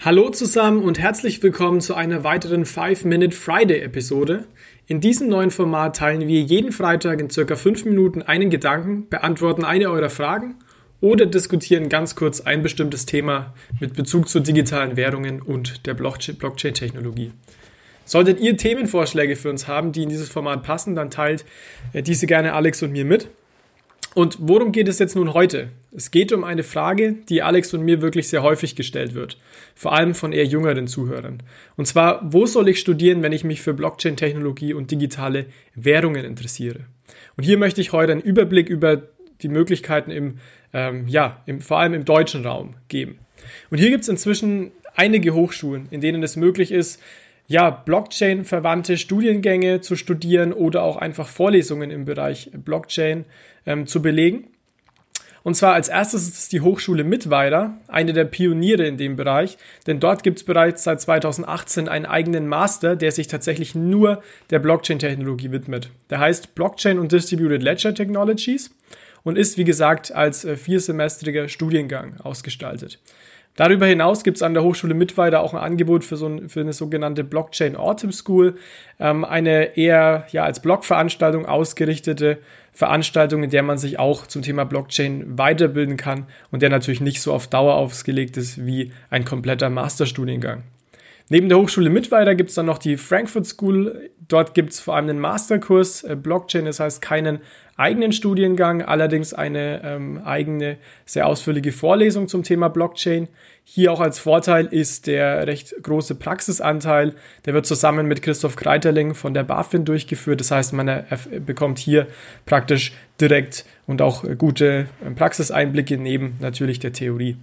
Hallo zusammen und herzlich willkommen zu einer weiteren 5-Minute Friday-Episode. In diesem neuen Format teilen wir jeden Freitag in circa 5 Minuten einen Gedanken, beantworten eine eurer Fragen oder diskutieren ganz kurz ein bestimmtes Thema mit Bezug zu digitalen Währungen und der Blockchain-Technologie. Solltet ihr Themenvorschläge für uns haben, die in dieses Format passen, dann teilt äh, diese gerne Alex und mir mit. Und worum geht es jetzt nun heute? Es geht um eine Frage, die Alex und mir wirklich sehr häufig gestellt wird, vor allem von eher jüngeren Zuhörern. Und zwar, wo soll ich studieren, wenn ich mich für Blockchain-Technologie und digitale Währungen interessiere? Und hier möchte ich heute einen Überblick über die Möglichkeiten im, ähm, ja, im, vor allem im deutschen Raum geben. Und hier gibt es inzwischen einige Hochschulen, in denen es möglich ist, ja, Blockchain-verwandte Studiengänge zu studieren oder auch einfach Vorlesungen im Bereich Blockchain ähm, zu belegen. Und zwar als erstes ist die Hochschule Mittweida, eine der Pioniere in dem Bereich, denn dort gibt es bereits seit 2018 einen eigenen Master, der sich tatsächlich nur der Blockchain-Technologie widmet. Der heißt Blockchain und Distributed Ledger Technologies und ist, wie gesagt, als äh, viersemestriger Studiengang ausgestaltet. Darüber hinaus gibt es an der Hochschule Mittweida auch ein Angebot für, so ein, für eine sogenannte Blockchain Autumn School, ähm, eine eher ja, als Blogveranstaltung ausgerichtete Veranstaltung, in der man sich auch zum Thema Blockchain weiterbilden kann und der natürlich nicht so auf Dauer ausgelegt ist wie ein kompletter Masterstudiengang. Neben der Hochschule Mittweida gibt es dann noch die Frankfurt School. Dort gibt es vor allem einen Masterkurs äh, Blockchain, das heißt keinen eigenen Studiengang, allerdings eine ähm, eigene, sehr ausführliche Vorlesung zum Thema Blockchain. Hier auch als Vorteil ist der recht große Praxisanteil. Der wird zusammen mit Christoph Kreiterling von der BaFin durchgeführt. Das heißt, man bekommt hier praktisch direkt und auch gute ähm, Praxiseinblicke neben natürlich der Theorie.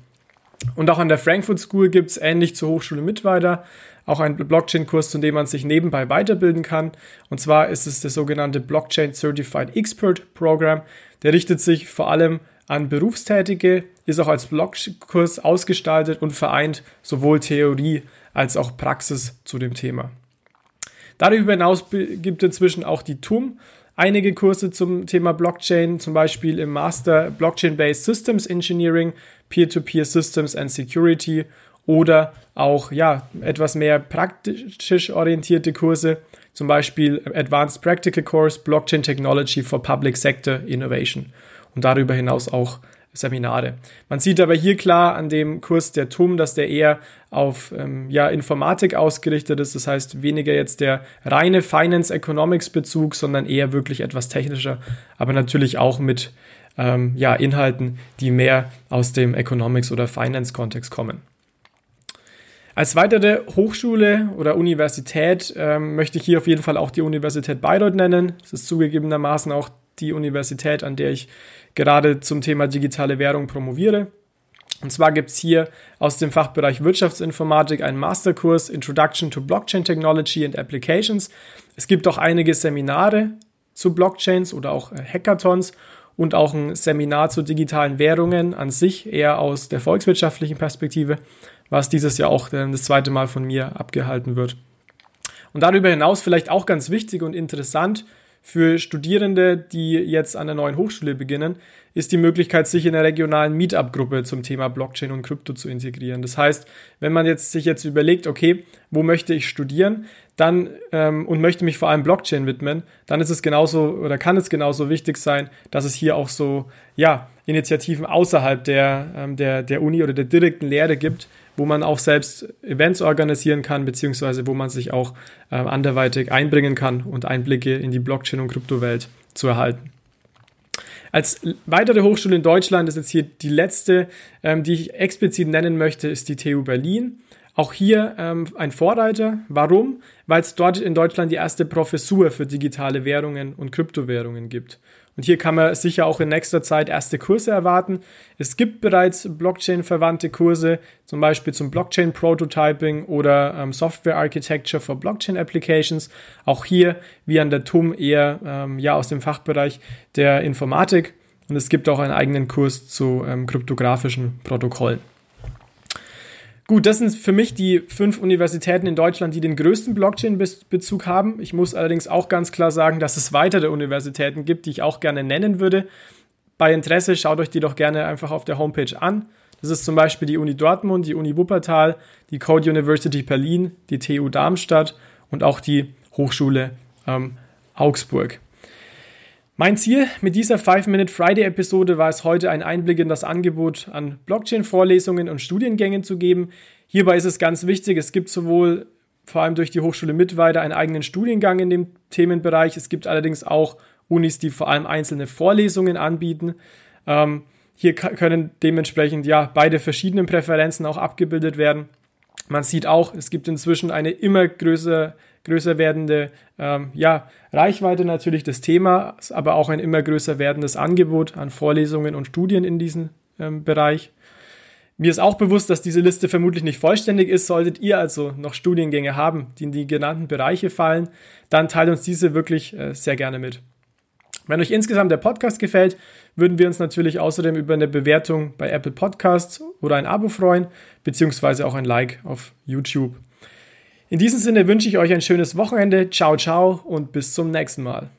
Und auch an der Frankfurt School gibt es ähnlich zur Hochschule Mittweida auch einen Blockchain-Kurs, zu dem man sich nebenbei weiterbilden kann. Und zwar ist es der sogenannte Blockchain Certified Expert Program. Der richtet sich vor allem an Berufstätige, ist auch als Blogkurs ausgestaltet und vereint sowohl Theorie als auch Praxis zu dem Thema. Darüber hinaus gibt es inzwischen auch die TUM einige Kurse zum Thema Blockchain, zum Beispiel im Master Blockchain-Based Systems Engineering, Peer-to-Peer -Peer Systems and Security oder auch ja, etwas mehr praktisch orientierte Kurse, zum Beispiel Advanced Practical Course Blockchain Technology for Public Sector Innovation. Und darüber hinaus auch Seminare. Man sieht aber hier klar an dem Kurs der TUM, dass der eher auf ähm, ja, Informatik ausgerichtet ist. Das heißt weniger jetzt der reine Finance Economics Bezug, sondern eher wirklich etwas technischer, aber natürlich auch mit ähm, ja, Inhalten, die mehr aus dem Economics oder Finance Kontext kommen. Als weitere Hochschule oder Universität ähm, möchte ich hier auf jeden Fall auch die Universität Bayreuth nennen. Das ist zugegebenermaßen auch die Universität, an der ich gerade zum Thema digitale Währung promoviere. Und zwar gibt es hier aus dem Fachbereich Wirtschaftsinformatik einen Masterkurs Introduction to Blockchain Technology and Applications. Es gibt auch einige Seminare zu Blockchains oder auch äh, Hackathons und auch ein Seminar zu digitalen Währungen an sich, eher aus der volkswirtschaftlichen Perspektive was dieses Jahr auch das zweite Mal von mir abgehalten wird. Und darüber hinaus vielleicht auch ganz wichtig und interessant für Studierende, die jetzt an der neuen Hochschule beginnen, ist die Möglichkeit, sich in einer regionalen Meetup-Gruppe zum Thema Blockchain und Krypto zu integrieren. Das heißt, wenn man jetzt sich jetzt überlegt, okay, wo möchte ich studieren, dann ähm, und möchte mich vor allem Blockchain widmen, dann ist es genauso oder kann es genauso wichtig sein, dass es hier auch so ja Initiativen außerhalb der ähm, der der Uni oder der direkten Lehre gibt, wo man auch selbst Events organisieren kann, beziehungsweise wo man sich auch äh, anderweitig einbringen kann und Einblicke in die Blockchain- und Kryptowelt zu erhalten. Als weitere Hochschule in Deutschland ist jetzt hier die letzte, ähm, die ich explizit nennen möchte, ist die TU Berlin. Auch hier ähm, ein Vorreiter. Warum? Weil es dort in Deutschland die erste Professur für digitale Währungen und Kryptowährungen gibt. Und hier kann man sicher auch in nächster Zeit erste Kurse erwarten. Es gibt bereits Blockchain-verwandte Kurse, zum Beispiel zum Blockchain-Prototyping oder ähm, Software Architecture for Blockchain Applications. Auch hier, wie an der TUM, eher ähm, ja, aus dem Fachbereich der Informatik. Und es gibt auch einen eigenen Kurs zu ähm, kryptografischen Protokollen. Gut, das sind für mich die fünf Universitäten in Deutschland, die den größten Blockchain-Bezug haben. Ich muss allerdings auch ganz klar sagen, dass es weitere Universitäten gibt, die ich auch gerne nennen würde. Bei Interesse schaut euch die doch gerne einfach auf der Homepage an. Das ist zum Beispiel die Uni Dortmund, die Uni Wuppertal, die Code University Berlin, die TU Darmstadt und auch die Hochschule ähm, Augsburg. Mein Ziel mit dieser 5-Minute Friday-Episode war es heute, einen Einblick in das Angebot an Blockchain-Vorlesungen und Studiengängen zu geben. Hierbei ist es ganz wichtig, es gibt sowohl vor allem durch die Hochschule Mittweida einen eigenen Studiengang in dem Themenbereich. Es gibt allerdings auch Unis, die vor allem einzelne Vorlesungen anbieten. Ähm, hier können dementsprechend ja beide verschiedenen Präferenzen auch abgebildet werden. Man sieht auch, es gibt inzwischen eine immer größer, größer werdende ähm, ja, Reichweite natürlich des Themas, aber auch ein immer größer werdendes Angebot an Vorlesungen und Studien in diesem ähm, Bereich. Mir ist auch bewusst, dass diese Liste vermutlich nicht vollständig ist. Solltet ihr also noch Studiengänge haben, die in die genannten Bereiche fallen, dann teilt uns diese wirklich äh, sehr gerne mit. Wenn euch insgesamt der Podcast gefällt, würden wir uns natürlich außerdem über eine Bewertung bei Apple Podcasts oder ein Abo freuen, beziehungsweise auch ein Like auf YouTube. In diesem Sinne wünsche ich euch ein schönes Wochenende. Ciao, ciao und bis zum nächsten Mal.